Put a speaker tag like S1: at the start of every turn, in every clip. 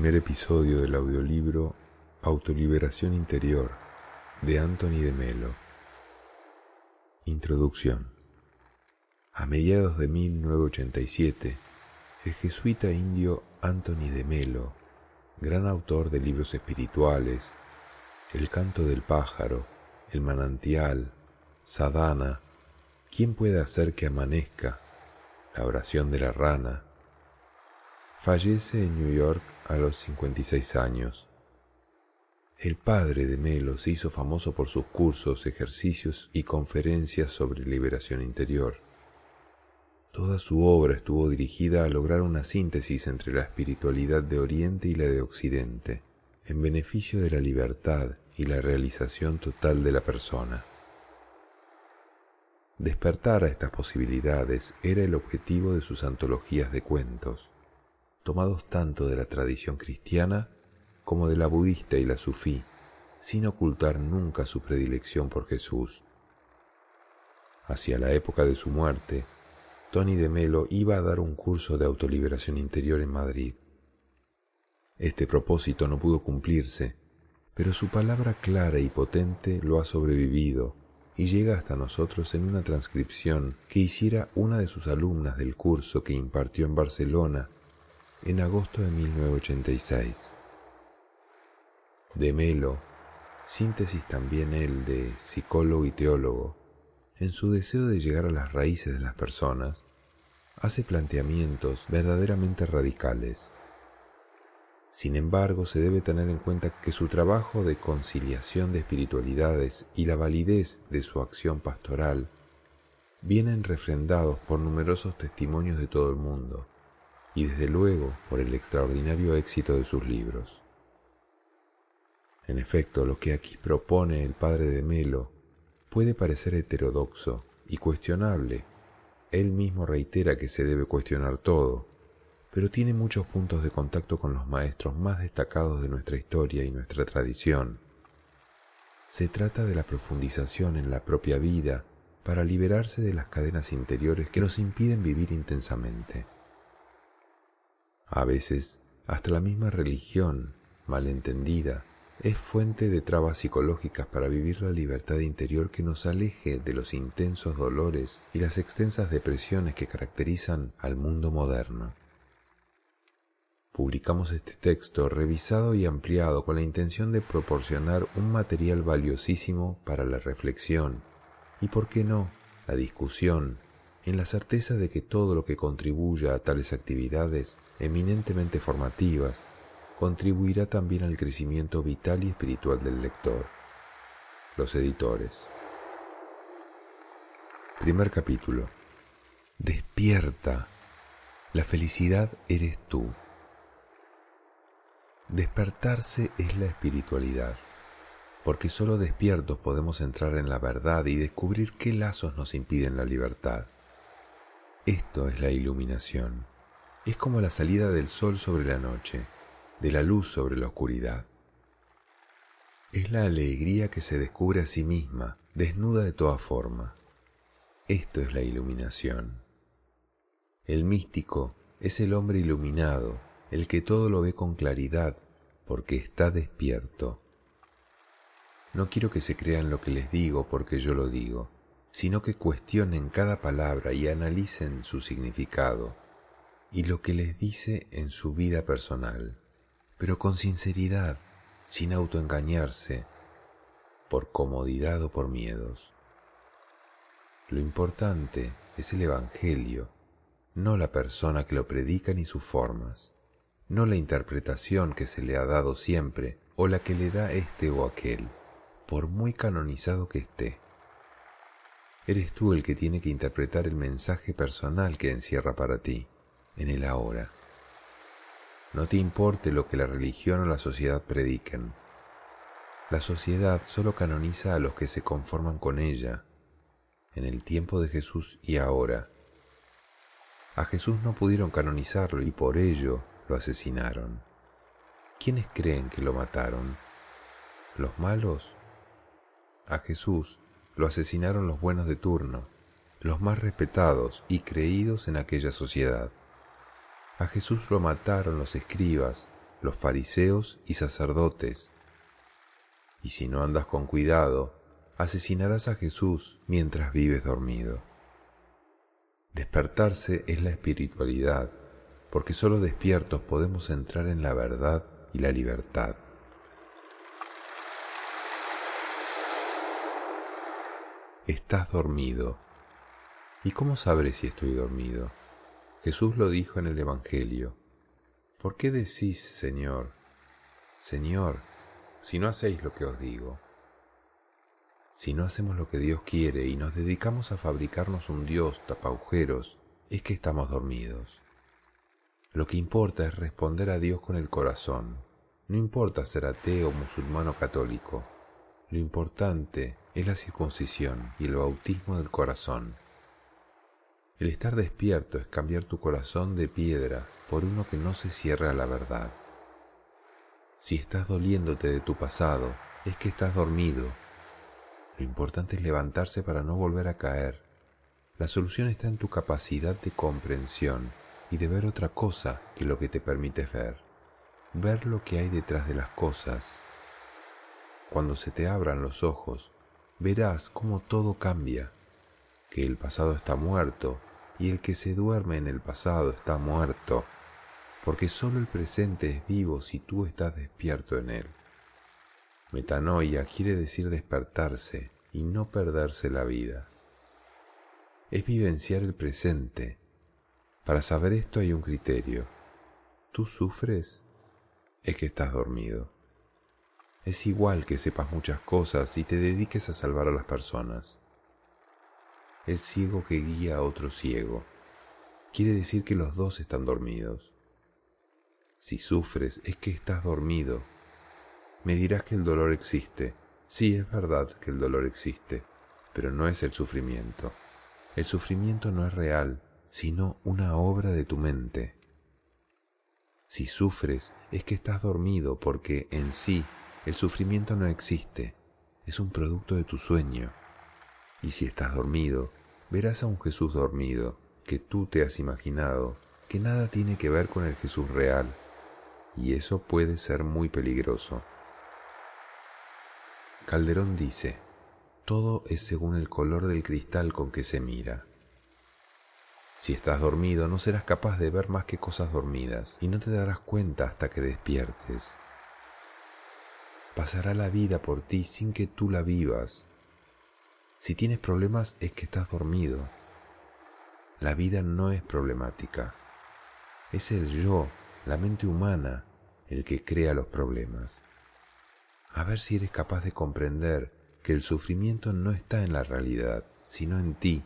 S1: primer episodio del audiolibro Autoliberación Interior de Anthony de Melo. Introducción. A mediados de 1987, el jesuita indio Anthony de Melo, gran autor de libros espirituales, El canto del pájaro, El manantial, Sadhana, ¿Quién puede hacer que amanezca? La oración de la rana, Fallece en New York a los 56 años. El padre de Melo se hizo famoso por sus cursos, ejercicios y conferencias sobre liberación interior. Toda su obra estuvo dirigida a lograr una síntesis entre la espiritualidad de Oriente y la de Occidente, en beneficio de la libertad y la realización total de la persona. Despertar a estas posibilidades era el objetivo de sus antologías de cuentos tomados tanto de la tradición cristiana como de la budista y la sufí, sin ocultar nunca su predilección por Jesús. Hacia la época de su muerte, Tony de Melo iba a dar un curso de autoliberación interior en Madrid. Este propósito no pudo cumplirse, pero su palabra clara y potente lo ha sobrevivido y llega hasta nosotros en una transcripción que hiciera una de sus alumnas del curso que impartió en Barcelona en agosto de 1986. De Melo, síntesis también él de psicólogo y teólogo, en su deseo de llegar a las raíces de las personas, hace planteamientos verdaderamente radicales. Sin embargo, se debe tener en cuenta que su trabajo de conciliación de espiritualidades y la validez de su acción pastoral vienen refrendados por numerosos testimonios de todo el mundo y desde luego por el extraordinario éxito de sus libros. En efecto, lo que aquí propone el padre de Melo puede parecer heterodoxo y cuestionable. Él mismo reitera que se debe cuestionar todo, pero tiene muchos puntos de contacto con los maestros más destacados de nuestra historia y nuestra tradición. Se trata de la profundización en la propia vida para liberarse de las cadenas interiores que nos impiden vivir intensamente. A veces, hasta la misma religión, malentendida, es fuente de trabas psicológicas para vivir la libertad interior que nos aleje de los intensos dolores y las extensas depresiones que caracterizan al mundo moderno. Publicamos este texto revisado y ampliado con la intención de proporcionar un material valiosísimo para la reflexión y, por qué no, la discusión, en la certeza de que todo lo que contribuya a tales actividades eminentemente formativas, contribuirá también al crecimiento vital y espiritual del lector. Los editores. Primer capítulo. Despierta. La felicidad eres tú. Despertarse es la espiritualidad, porque solo despiertos podemos entrar en la verdad y descubrir qué lazos nos impiden la libertad. Esto es la iluminación es como la salida del sol sobre la noche, de la luz sobre la oscuridad. Es la alegría que se descubre a sí misma, desnuda de toda forma. Esto es la iluminación. El místico es el hombre iluminado, el que todo lo ve con claridad, porque está despierto. No quiero que se crean lo que les digo porque yo lo digo, sino que cuestionen cada palabra y analicen su significado y lo que les dice en su vida personal, pero con sinceridad, sin autoengañarse, por comodidad o por miedos. Lo importante es el Evangelio, no la persona que lo predica ni sus formas, no la interpretación que se le ha dado siempre o la que le da este o aquel, por muy canonizado que esté. Eres tú el que tiene que interpretar el mensaje personal que encierra para ti en el ahora. No te importe lo que la religión o la sociedad prediquen. La sociedad solo canoniza a los que se conforman con ella, en el tiempo de Jesús y ahora. A Jesús no pudieron canonizarlo y por ello lo asesinaron. ¿Quiénes creen que lo mataron? ¿Los malos? A Jesús lo asesinaron los buenos de turno, los más respetados y creídos en aquella sociedad. A Jesús lo mataron los escribas, los fariseos y sacerdotes. Y si no andas con cuidado, asesinarás a Jesús mientras vives dormido. Despertarse es la espiritualidad, porque solo despiertos podemos entrar en la verdad y la libertad. Estás dormido. ¿Y cómo sabré si estoy dormido? Jesús lo dijo en el Evangelio. ¿Por qué decís, Señor, Señor, si no hacéis lo que os digo? Si no hacemos lo que Dios quiere y nos dedicamos a fabricarnos un Dios tapaujeros, es que estamos dormidos. Lo que importa es responder a Dios con el corazón. No importa ser ateo, musulmán o católico. Lo importante es la circuncisión y el bautismo del corazón. El estar despierto es cambiar tu corazón de piedra por uno que no se cierra a la verdad. Si estás doliéndote de tu pasado, es que estás dormido. Lo importante es levantarse para no volver a caer. La solución está en tu capacidad de comprensión y de ver otra cosa que lo que te permite ver. Ver lo que hay detrás de las cosas. Cuando se te abran los ojos, verás cómo todo cambia, que el pasado está muerto y el que se duerme en el pasado está muerto, porque solo el presente es vivo si tú estás despierto en él. Metanoia quiere decir despertarse y no perderse la vida. Es vivenciar el presente. Para saber esto hay un criterio. ¿Tú sufres? Es que estás dormido. Es igual que sepas muchas cosas y te dediques a salvar a las personas el ciego que guía a otro ciego. Quiere decir que los dos están dormidos. Si sufres es que estás dormido. Me dirás que el dolor existe. Sí, es verdad que el dolor existe, pero no es el sufrimiento. El sufrimiento no es real, sino una obra de tu mente. Si sufres es que estás dormido porque en sí el sufrimiento no existe, es un producto de tu sueño. Y si estás dormido, verás a un Jesús dormido, que tú te has imaginado, que nada tiene que ver con el Jesús real, y eso puede ser muy peligroso. Calderón dice, todo es según el color del cristal con que se mira. Si estás dormido no serás capaz de ver más que cosas dormidas y no te darás cuenta hasta que despiertes. Pasará la vida por ti sin que tú la vivas si tienes problemas es que estás dormido. La vida no es problemática. Es el yo, la mente humana, el que crea los problemas. A ver si eres capaz de comprender que el sufrimiento no está en la realidad, sino en ti.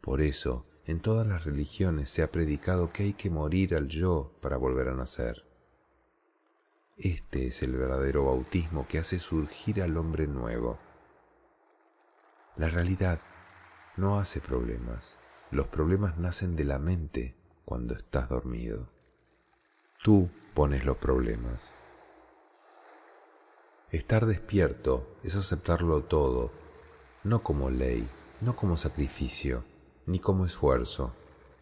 S1: Por eso, en todas las religiones se ha predicado que hay que morir al yo para volver a nacer. Este es el verdadero bautismo que hace surgir al hombre nuevo. La realidad no hace problemas. Los problemas nacen de la mente cuando estás dormido. Tú pones los problemas. Estar despierto es aceptarlo todo, no como ley, no como sacrificio, ni como esfuerzo,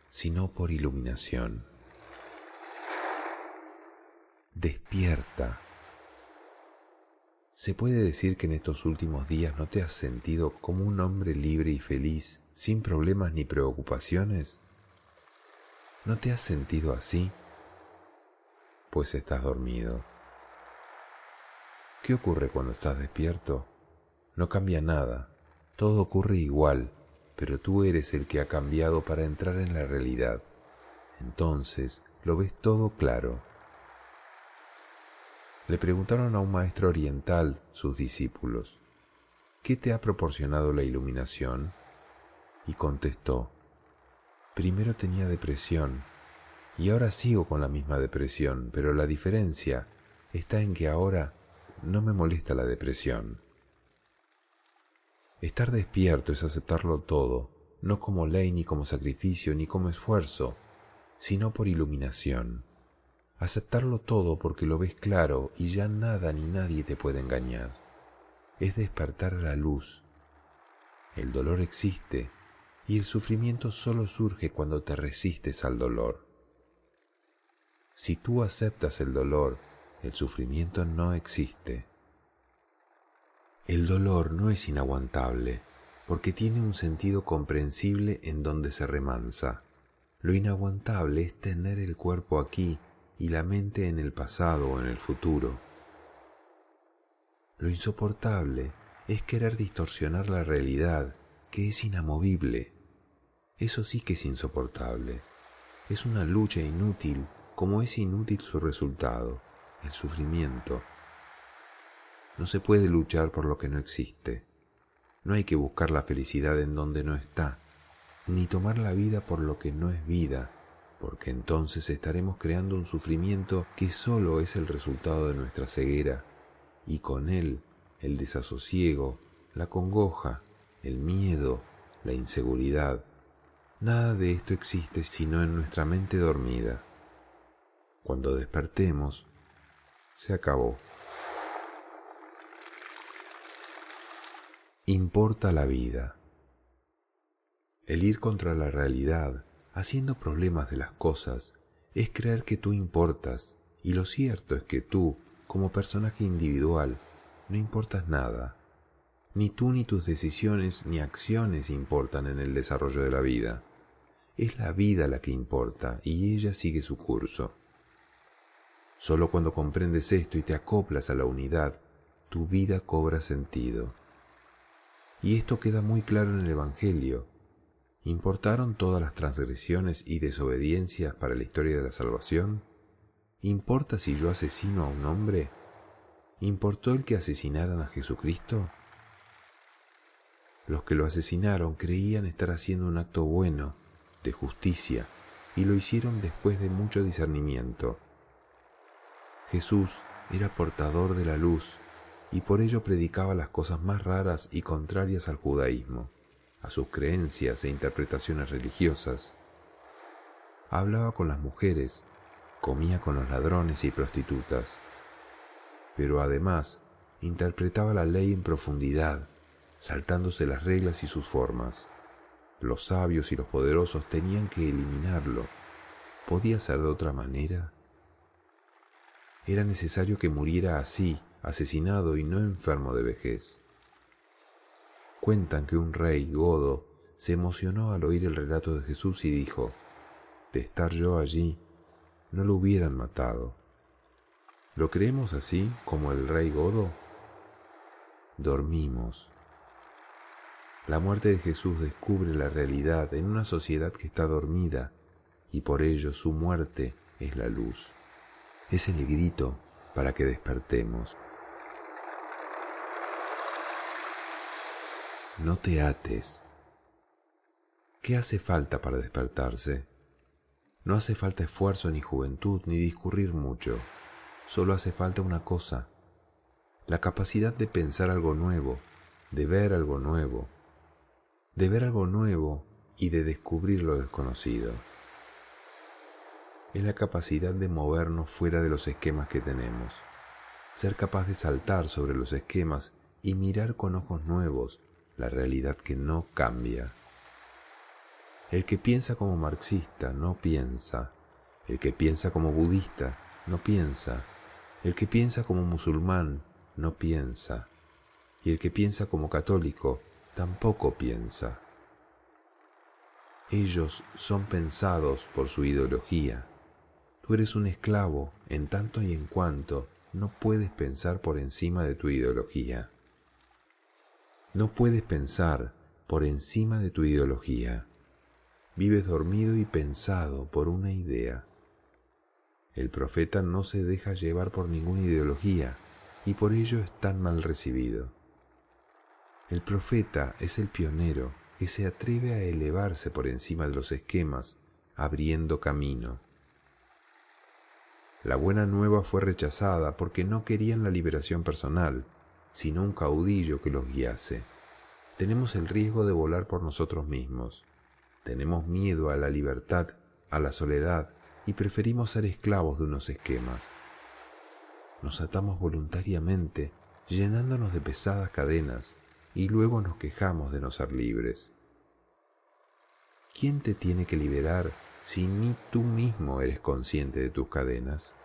S1: sino por iluminación. Despierta. ¿Se puede decir que en estos últimos días no te has sentido como un hombre libre y feliz, sin problemas ni preocupaciones? ¿No te has sentido así? Pues estás dormido. ¿Qué ocurre cuando estás despierto? No cambia nada, todo ocurre igual, pero tú eres el que ha cambiado para entrar en la realidad. Entonces lo ves todo claro le preguntaron a un maestro oriental sus discípulos, ¿qué te ha proporcionado la iluminación? Y contestó, primero tenía depresión y ahora sigo con la misma depresión, pero la diferencia está en que ahora no me molesta la depresión. Estar despierto es aceptarlo todo, no como ley ni como sacrificio ni como esfuerzo, sino por iluminación aceptarlo todo porque lo ves claro y ya nada ni nadie te puede engañar. Es despertar a la luz. El dolor existe y el sufrimiento solo surge cuando te resistes al dolor. Si tú aceptas el dolor, el sufrimiento no existe. El dolor no es inaguantable, porque tiene un sentido comprensible en donde se remansa. Lo inaguantable es tener el cuerpo aquí y la mente en el pasado o en el futuro. Lo insoportable es querer distorsionar la realidad, que es inamovible. Eso sí que es insoportable. Es una lucha inútil como es inútil su resultado, el sufrimiento. No se puede luchar por lo que no existe. No hay que buscar la felicidad en donde no está, ni tomar la vida por lo que no es vida, porque entonces estaremos creando un sufrimiento que solo es el resultado de nuestra ceguera, y con él el desasosiego, la congoja, el miedo, la inseguridad. Nada de esto existe sino en nuestra mente dormida. Cuando despertemos, se acabó. Importa la vida. El ir contra la realidad, haciendo problemas de las cosas, es creer que tú importas, y lo cierto es que tú, como personaje individual, no importas nada. Ni tú ni tus decisiones ni acciones importan en el desarrollo de la vida. Es la vida la que importa y ella sigue su curso. Solo cuando comprendes esto y te acoplas a la unidad, tu vida cobra sentido. Y esto queda muy claro en el Evangelio. ¿Importaron todas las transgresiones y desobediencias para la historia de la salvación? ¿Importa si yo asesino a un hombre? ¿Importó el que asesinaran a Jesucristo? Los que lo asesinaron creían estar haciendo un acto bueno, de justicia, y lo hicieron después de mucho discernimiento. Jesús era portador de la luz y por ello predicaba las cosas más raras y contrarias al judaísmo, a sus creencias e interpretaciones religiosas. Hablaba con las mujeres, comía con los ladrones y prostitutas, pero además interpretaba la ley en profundidad, saltándose las reglas y sus formas. Los sabios y los poderosos tenían que eliminarlo. ¿Podía ser de otra manera? Era necesario que muriera así, asesinado y no enfermo de vejez. Cuentan que un rey godo se emocionó al oír el relato de Jesús y dijo, de estar yo allí, no lo hubieran matado. ¿Lo creemos así como el rey godo? Dormimos. La muerte de Jesús descubre la realidad en una sociedad que está dormida y por ello su muerte es la luz es el grito para que despertemos. No te ates. ¿Qué hace falta para despertarse? No hace falta esfuerzo ni juventud ni discurrir mucho. Solo hace falta una cosa, la capacidad de pensar algo nuevo, de ver algo nuevo, de ver algo nuevo y de descubrir lo desconocido es la capacidad de movernos fuera de los esquemas que tenemos, ser capaz de saltar sobre los esquemas y mirar con ojos nuevos la realidad que no cambia. El que piensa como marxista no piensa, el que piensa como budista no piensa, el que piensa como musulmán no piensa, y el que piensa como católico tampoco piensa. Ellos son pensados por su ideología Tú eres un esclavo en tanto y en cuanto no puedes pensar por encima de tu ideología. No puedes pensar por encima de tu ideología. Vives dormido y pensado por una idea. El profeta no se deja llevar por ninguna ideología y por ello es tan mal recibido. El profeta es el pionero que se atreve a elevarse por encima de los esquemas, abriendo camino. La buena nueva fue rechazada porque no querían la liberación personal, sino un caudillo que los guiase. Tenemos el riesgo de volar por nosotros mismos. Tenemos miedo a la libertad, a la soledad, y preferimos ser esclavos de unos esquemas. Nos atamos voluntariamente, llenándonos de pesadas cadenas, y luego nos quejamos de no ser libres. ¿Quién te tiene que liberar si ni tú mismo eres consciente de tus cadenas?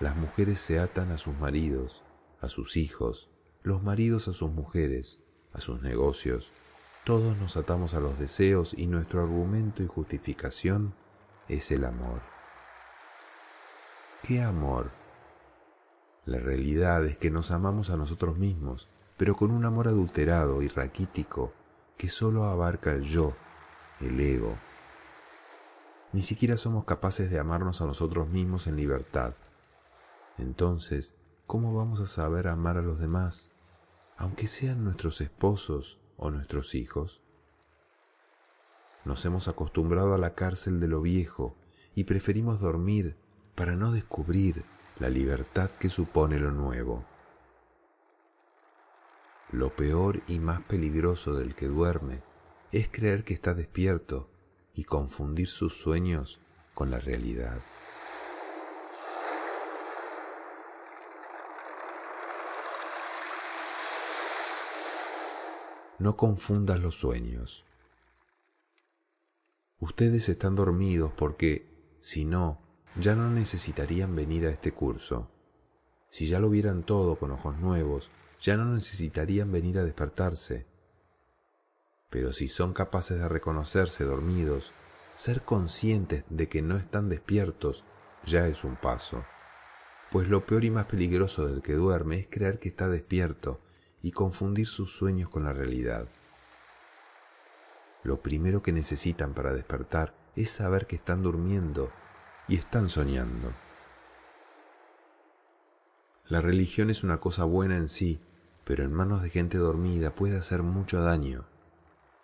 S1: Las mujeres se atan a sus maridos, a sus hijos, los maridos a sus mujeres, a sus negocios. Todos nos atamos a los deseos y nuestro argumento y justificación es el amor. ¿Qué amor? La realidad es que nos amamos a nosotros mismos, pero con un amor adulterado y raquítico que solo abarca el yo, el ego. Ni siquiera somos capaces de amarnos a nosotros mismos en libertad. Entonces, ¿cómo vamos a saber amar a los demás, aunque sean nuestros esposos o nuestros hijos? Nos hemos acostumbrado a la cárcel de lo viejo y preferimos dormir para no descubrir la libertad que supone lo nuevo. Lo peor y más peligroso del que duerme es creer que está despierto y confundir sus sueños con la realidad. No confundas los sueños. Ustedes están dormidos porque, si no, ya no necesitarían venir a este curso. Si ya lo vieran todo con ojos nuevos, ya no necesitarían venir a despertarse. Pero si son capaces de reconocerse dormidos, ser conscientes de que no están despiertos ya es un paso. Pues lo peor y más peligroso del que duerme es creer que está despierto y confundir sus sueños con la realidad. Lo primero que necesitan para despertar es saber que están durmiendo y están soñando. La religión es una cosa buena en sí, pero en manos de gente dormida puede hacer mucho daño.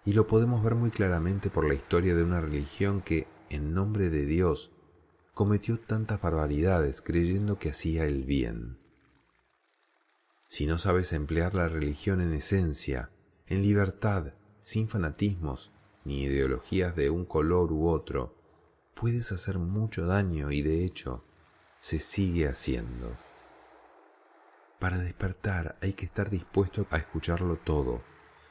S1: Y lo podemos ver muy claramente por la historia de una religión que, en nombre de Dios, cometió tantas barbaridades creyendo que hacía el bien. Si no sabes emplear la religión en esencia, en libertad, sin fanatismos ni ideologías de un color u otro, puedes hacer mucho daño y de hecho se sigue haciendo. Para despertar hay que estar dispuesto a escucharlo todo,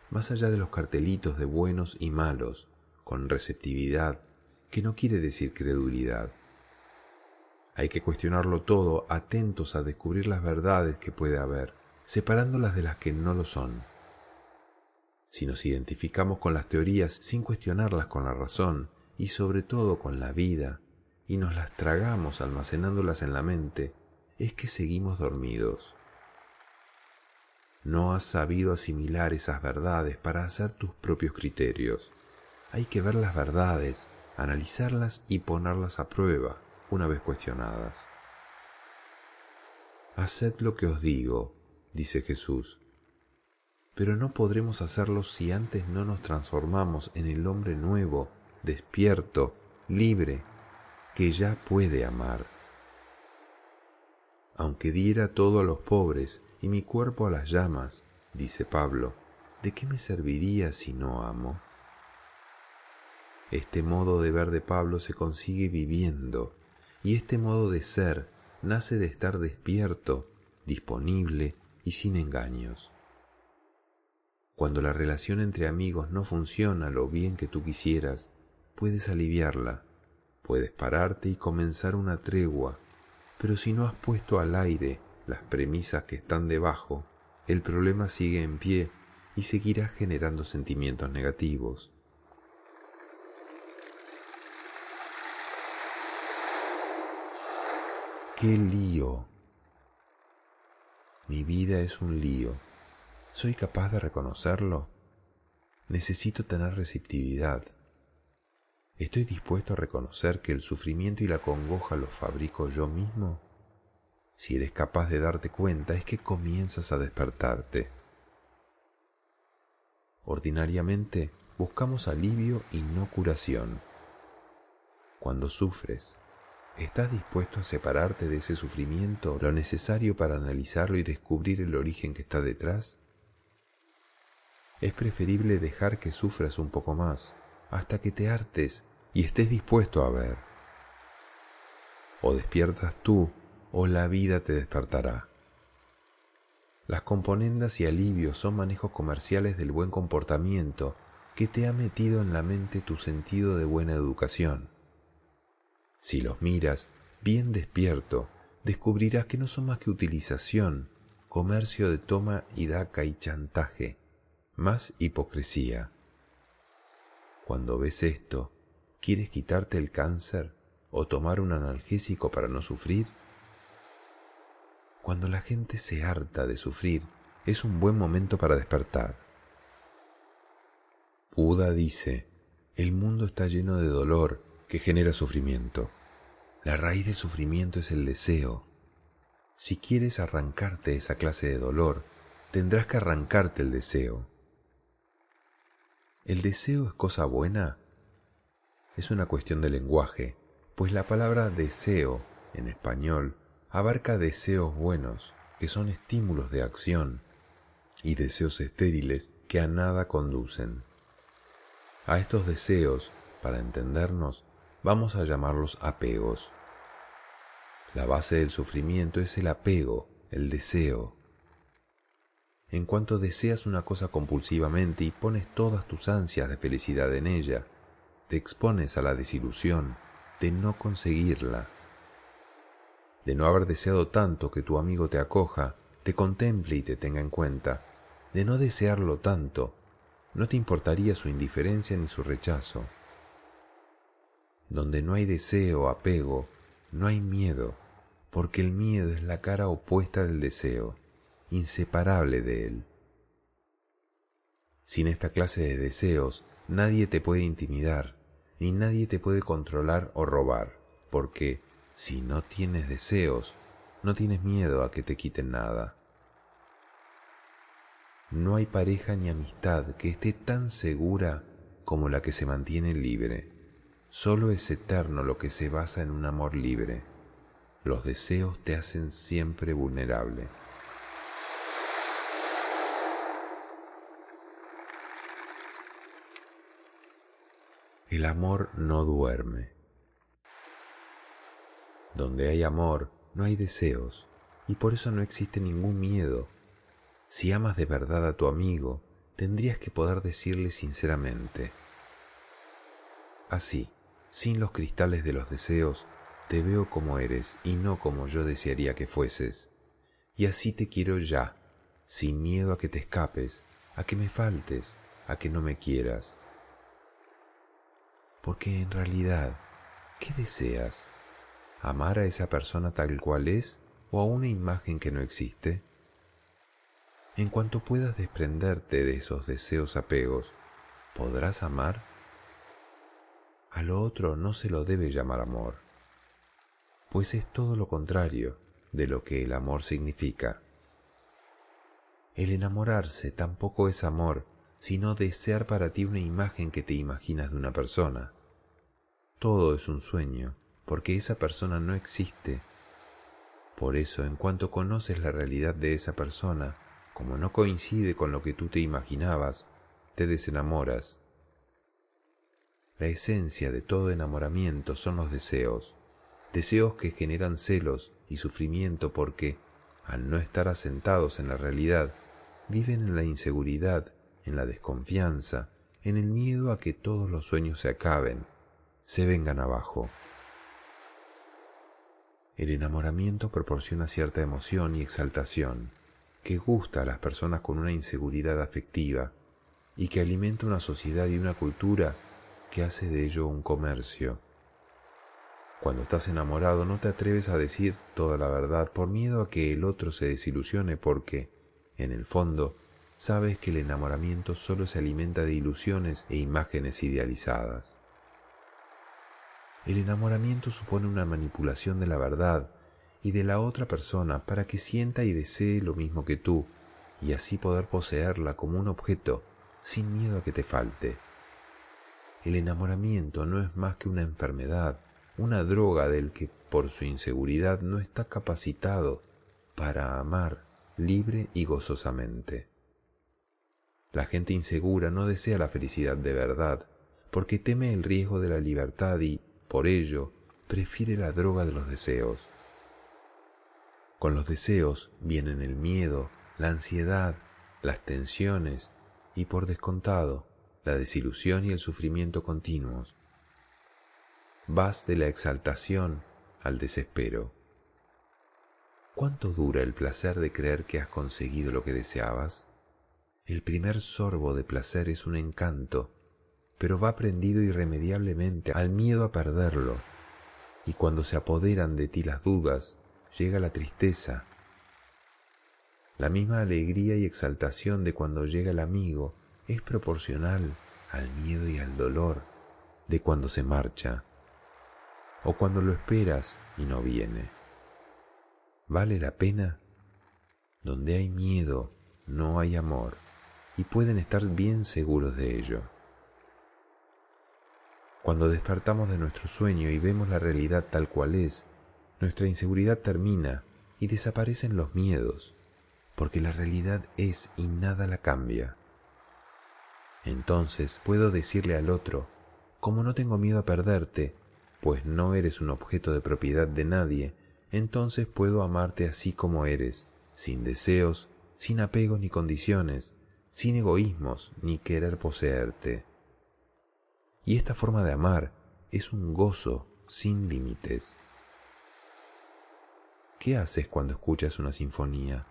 S1: más allá de los cartelitos de buenos y malos, con receptividad, que no quiere decir credulidad. Hay que cuestionarlo todo, atentos a descubrir las verdades que puede haber, separándolas de las que no lo son. Si nos identificamos con las teorías sin cuestionarlas con la razón y sobre todo con la vida, y nos las tragamos almacenándolas en la mente, es que seguimos dormidos. No has sabido asimilar esas verdades para hacer tus propios criterios. Hay que ver las verdades, analizarlas y ponerlas a prueba una vez cuestionadas. Haced lo que os digo, dice Jesús, pero no podremos hacerlo si antes no nos transformamos en el hombre nuevo, despierto, libre, que ya puede amar. Aunque diera todo a los pobres y mi cuerpo a las llamas, dice Pablo, ¿de qué me serviría si no amo? Este modo de ver de Pablo se consigue viviendo, y este modo de ser nace de estar despierto, disponible y sin engaños. Cuando la relación entre amigos no funciona lo bien que tú quisieras, puedes aliviarla, puedes pararte y comenzar una tregua, pero si no has puesto al aire las premisas que están debajo, el problema sigue en pie y seguirá generando sentimientos negativos. ¡Qué lío! Mi vida es un lío. ¿Soy capaz de reconocerlo? Necesito tener receptividad. ¿Estoy dispuesto a reconocer que el sufrimiento y la congoja los fabrico yo mismo? Si eres capaz de darte cuenta es que comienzas a despertarte. Ordinariamente buscamos alivio y no curación. Cuando sufres, ¿estás dispuesto a separarte de ese sufrimiento lo necesario para analizarlo y descubrir el origen que está detrás? Es preferible dejar que sufras un poco más hasta que te hartes y estés dispuesto a ver. O despiertas tú o la vida te despertará. Las componendas y alivios son manejos comerciales del buen comportamiento que te ha metido en la mente tu sentido de buena educación. Si los miras bien despierto, descubrirás que no son más que utilización, comercio de toma y daca y chantaje, más hipocresía. Cuando ves esto, ¿quieres quitarte el cáncer o tomar un analgésico para no sufrir? Cuando la gente se harta de sufrir, es un buen momento para despertar. Buda dice, el mundo está lleno de dolor que genera sufrimiento. La raíz del sufrimiento es el deseo. Si quieres arrancarte esa clase de dolor, tendrás que arrancarte el deseo. ¿El deseo es cosa buena? Es una cuestión de lenguaje, pues la palabra deseo en español abarca deseos buenos, que son estímulos de acción, y deseos estériles que a nada conducen. A estos deseos, para entendernos, vamos a llamarlos apegos. La base del sufrimiento es el apego, el deseo. En cuanto deseas una cosa compulsivamente y pones todas tus ansias de felicidad en ella, te expones a la desilusión de no conseguirla de no haber deseado tanto que tu amigo te acoja, te contemple y te tenga en cuenta, de no desearlo tanto, no te importaría su indiferencia ni su rechazo. Donde no hay deseo, apego, no hay miedo, porque el miedo es la cara opuesta del deseo, inseparable de él. Sin esta clase de deseos, nadie te puede intimidar, ni nadie te puede controlar o robar, porque si no tienes deseos, no tienes miedo a que te quiten nada. No hay pareja ni amistad que esté tan segura como la que se mantiene libre. Solo es eterno lo que se basa en un amor libre. Los deseos te hacen siempre vulnerable. El amor no duerme. Donde hay amor, no hay deseos, y por eso no existe ningún miedo. Si amas de verdad a tu amigo, tendrías que poder decirle sinceramente, así, sin los cristales de los deseos, te veo como eres y no como yo desearía que fueses, y así te quiero ya, sin miedo a que te escapes, a que me faltes, a que no me quieras. Porque en realidad, ¿qué deseas? amar a esa persona tal cual es o a una imagen que no existe? En cuanto puedas desprenderte de esos deseos apegos, ¿podrás amar? A lo otro no se lo debe llamar amor, pues es todo lo contrario de lo que el amor significa. El enamorarse tampoco es amor, sino desear para ti una imagen que te imaginas de una persona. Todo es un sueño, porque esa persona no existe. Por eso, en cuanto conoces la realidad de esa persona, como no coincide con lo que tú te imaginabas, te desenamoras. La esencia de todo enamoramiento son los deseos, deseos que generan celos y sufrimiento porque, al no estar asentados en la realidad, viven en la inseguridad, en la desconfianza, en el miedo a que todos los sueños se acaben, se vengan abajo. El enamoramiento proporciona cierta emoción y exaltación que gusta a las personas con una inseguridad afectiva y que alimenta una sociedad y una cultura que hace de ello un comercio. Cuando estás enamorado no te atreves a decir toda la verdad por miedo a que el otro se desilusione porque, en el fondo, sabes que el enamoramiento solo se alimenta de ilusiones e imágenes idealizadas. El enamoramiento supone una manipulación de la verdad y de la otra persona para que sienta y desee lo mismo que tú y así poder poseerla como un objeto sin miedo a que te falte. El enamoramiento no es más que una enfermedad, una droga del que por su inseguridad no está capacitado para amar libre y gozosamente. La gente insegura no desea la felicidad de verdad, porque teme el riesgo de la libertad y, por ello, prefiere la droga de los deseos. Con los deseos vienen el miedo, la ansiedad, las tensiones y, por descontado, la desilusión y el sufrimiento continuos. Vas de la exaltación al desespero. ¿Cuánto dura el placer de creer que has conseguido lo que deseabas? El primer sorbo de placer es un encanto, pero va prendido irremediablemente al miedo a perderlo, y cuando se apoderan de ti las dudas, llega la tristeza. La misma alegría y exaltación de cuando llega el amigo es proporcional al miedo y al dolor de cuando se marcha, o cuando lo esperas y no viene. ¿Vale la pena? Donde hay miedo, no hay amor, y pueden estar bien seguros de ello. Cuando despertamos de nuestro sueño y vemos la realidad tal cual es, nuestra inseguridad termina y desaparecen los miedos, porque la realidad es y nada la cambia. Entonces puedo decirle al otro, como no tengo miedo a perderte, pues no eres un objeto de propiedad de nadie, entonces puedo amarte así como eres, sin deseos, sin apegos ni condiciones, sin egoísmos ni querer poseerte. Y esta forma de amar es un gozo sin límites. ¿Qué haces cuando escuchas una sinfonía?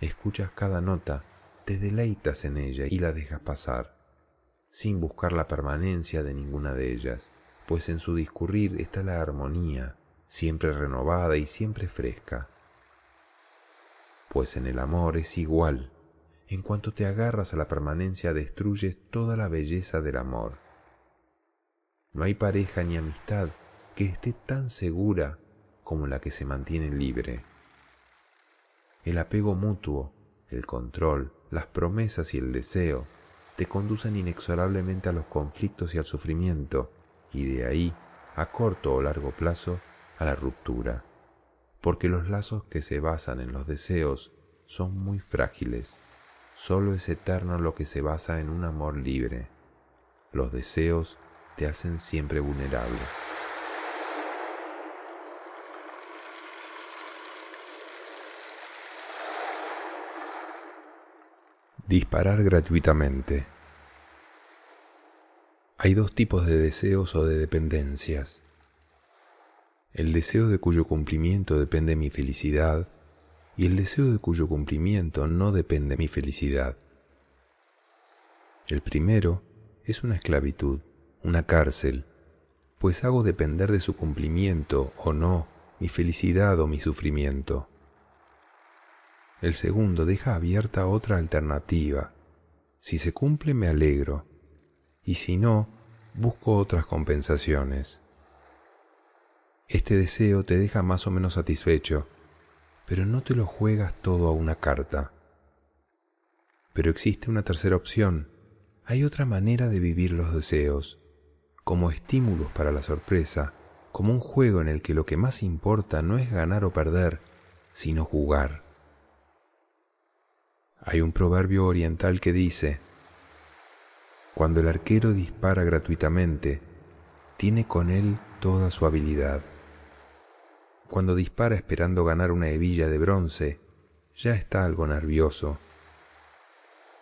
S1: Escuchas cada nota, te deleitas en ella y la dejas pasar, sin buscar la permanencia de ninguna de ellas, pues en su discurrir está la armonía, siempre renovada y siempre fresca. Pues en el amor es igual, en cuanto te agarras a la permanencia destruyes toda la belleza del amor. No hay pareja ni amistad que esté tan segura como la que se mantiene libre. El apego mutuo, el control, las promesas y el deseo te conducen inexorablemente a los conflictos y al sufrimiento, y de ahí, a corto o largo plazo, a la ruptura, porque los lazos que se basan en los deseos son muy frágiles. Solo es eterno lo que se basa en un amor libre. Los deseos te hacen siempre vulnerable. Disparar gratuitamente. Hay dos tipos de deseos o de dependencias el deseo de cuyo cumplimiento depende mi felicidad y el deseo de cuyo cumplimiento no depende mi felicidad. El primero es una esclavitud, una cárcel, pues hago depender de su cumplimiento o no mi felicidad o mi sufrimiento. El segundo deja abierta otra alternativa. Si se cumple me alegro, y si no, busco otras compensaciones. Este deseo te deja más o menos satisfecho, pero no te lo juegas todo a una carta. Pero existe una tercera opción. Hay otra manera de vivir los deseos, como estímulos para la sorpresa, como un juego en el que lo que más importa no es ganar o perder, sino jugar. Hay un proverbio oriental que dice, cuando el arquero dispara gratuitamente, tiene con él toda su habilidad. Cuando dispara esperando ganar una hebilla de bronce, ya está algo nervioso.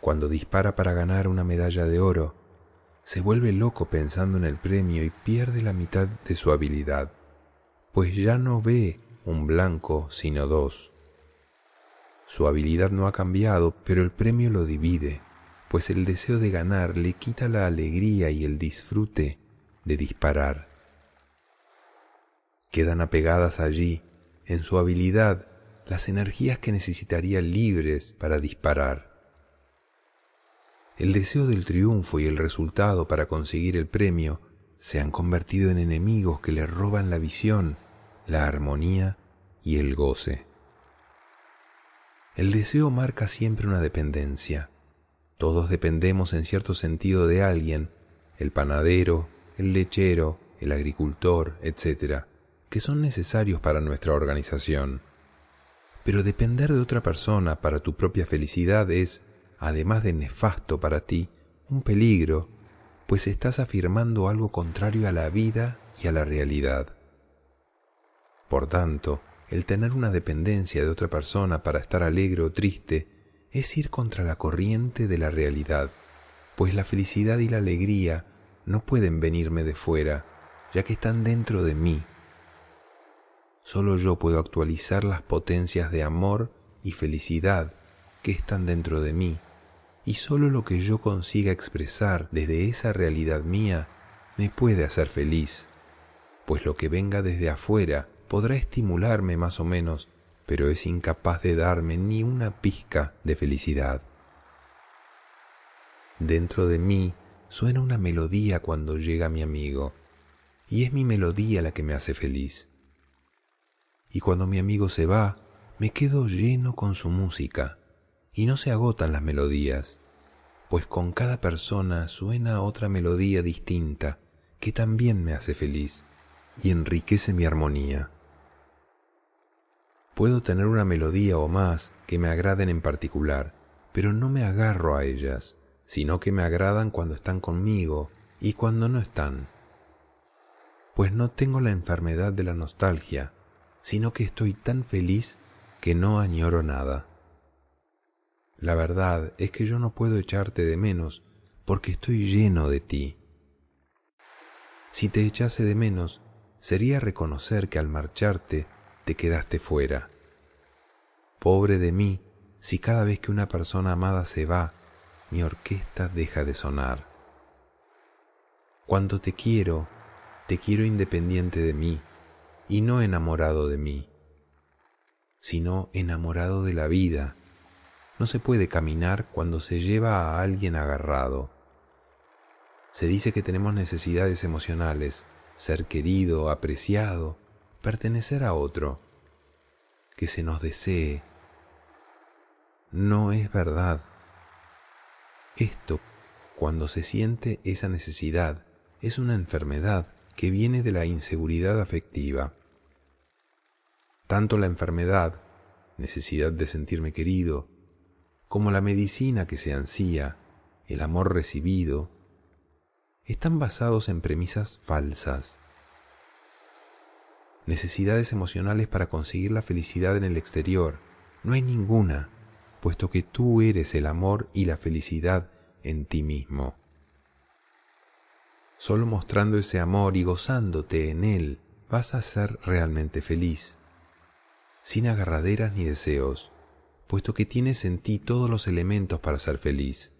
S1: Cuando dispara para ganar una medalla de oro, se vuelve loco pensando en el premio y pierde la mitad de su habilidad, pues ya no ve un blanco sino dos. Su habilidad no ha cambiado, pero el premio lo divide, pues el deseo de ganar le quita la alegría y el disfrute de disparar quedan apegadas allí, en su habilidad, las energías que necesitaría libres para disparar. El deseo del triunfo y el resultado para conseguir el premio se han convertido en enemigos que le roban la visión, la armonía y el goce. El deseo marca siempre una dependencia. Todos dependemos en cierto sentido de alguien, el panadero, el lechero, el agricultor, etc que son necesarios para nuestra organización. Pero depender de otra persona para tu propia felicidad es, además de nefasto para ti, un peligro, pues estás afirmando algo contrario a la vida y a la realidad. Por tanto, el tener una dependencia de otra persona para estar alegre o triste es ir contra la corriente de la realidad, pues la felicidad y la alegría no pueden venirme de fuera, ya que están dentro de mí. Solo yo puedo actualizar las potencias de amor y felicidad que están dentro de mí, y solo lo que yo consiga expresar desde esa realidad mía me puede hacer feliz, pues lo que venga desde afuera podrá estimularme más o menos, pero es incapaz de darme ni una pizca de felicidad. Dentro de mí suena una melodía cuando llega mi amigo, y es mi melodía la que me hace feliz. Y cuando mi amigo se va, me quedo lleno con su música, y no se agotan las melodías, pues con cada persona suena otra melodía distinta que también me hace feliz y enriquece mi armonía. Puedo tener una melodía o más que me agraden en particular, pero no me agarro a ellas, sino que me agradan cuando están conmigo y cuando no están. Pues no tengo la enfermedad de la nostalgia, sino que estoy tan feliz que no añoro nada. La verdad es que yo no puedo echarte de menos porque estoy lleno de ti. Si te echase de menos, sería reconocer que al marcharte te quedaste fuera. Pobre de mí si cada vez que una persona amada se va, mi orquesta deja de sonar. Cuando te quiero, te quiero independiente de mí y no enamorado de mí, sino enamorado de la vida. No se puede caminar cuando se lleva a alguien agarrado. Se dice que tenemos necesidades emocionales, ser querido, apreciado, pertenecer a otro, que se nos desee. No es verdad. Esto, cuando se siente esa necesidad, es una enfermedad que viene de la inseguridad afectiva. Tanto la enfermedad, necesidad de sentirme querido, como la medicina que se ansía, el amor recibido, están basados en premisas falsas. Necesidades emocionales para conseguir la felicidad en el exterior. No hay ninguna puesto que tú eres el amor y la felicidad en ti mismo. Solo mostrando ese amor y gozándote en él vas a ser realmente feliz, sin agarraderas ni deseos, puesto que tienes en ti todos los elementos para ser feliz.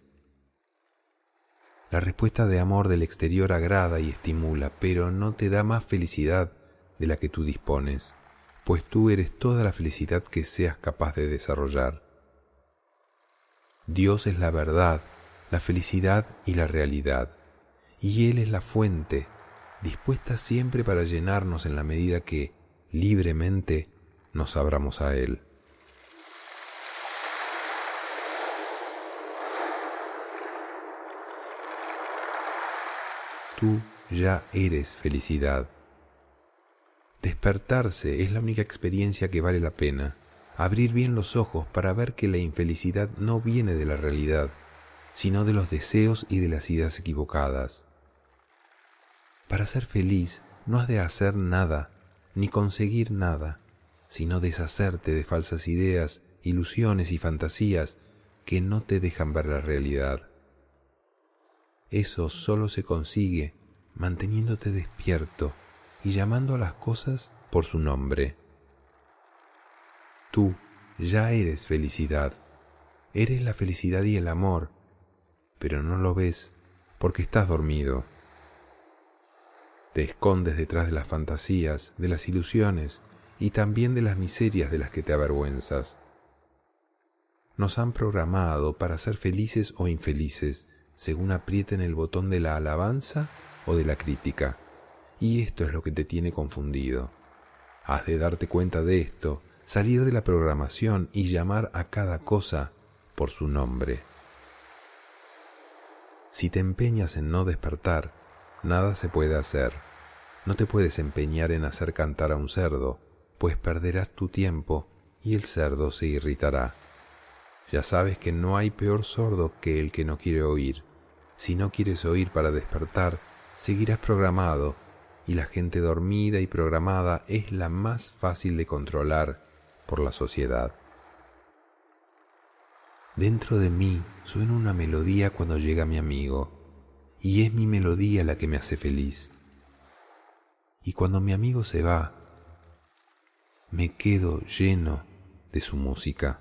S1: La respuesta de amor del exterior agrada y estimula, pero no te da más felicidad de la que tú dispones, pues tú eres toda la felicidad que seas capaz de desarrollar. Dios es la verdad, la felicidad y la realidad, y Él es la fuente, dispuesta siempre para llenarnos en la medida que, libremente, nos abramos a Él. Tú ya eres felicidad. Despertarse es la única experiencia que vale la pena abrir bien los ojos para ver que la infelicidad no viene de la realidad, sino de los deseos y de las ideas equivocadas. Para ser feliz no has de hacer nada, ni conseguir nada, sino deshacerte de falsas ideas, ilusiones y fantasías que no te dejan ver la realidad. Eso solo se consigue manteniéndote despierto y llamando a las cosas por su nombre. Tú ya eres felicidad, eres la felicidad y el amor, pero no lo ves porque estás dormido. Te escondes detrás de las fantasías, de las ilusiones y también de las miserias de las que te avergüenzas. Nos han programado para ser felices o infelices, según aprieten el botón de la alabanza o de la crítica. Y esto es lo que te tiene confundido. Has de darte cuenta de esto salir de la programación y llamar a cada cosa por su nombre. Si te empeñas en no despertar, nada se puede hacer. No te puedes empeñar en hacer cantar a un cerdo, pues perderás tu tiempo y el cerdo se irritará. Ya sabes que no hay peor sordo que el que no quiere oír. Si no quieres oír para despertar, seguirás programado, y la gente dormida y programada es la más fácil de controlar por la sociedad. Dentro de mí suena una melodía cuando llega mi amigo, y es mi melodía la que me hace feliz. Y cuando mi amigo se va, me quedo lleno de su música.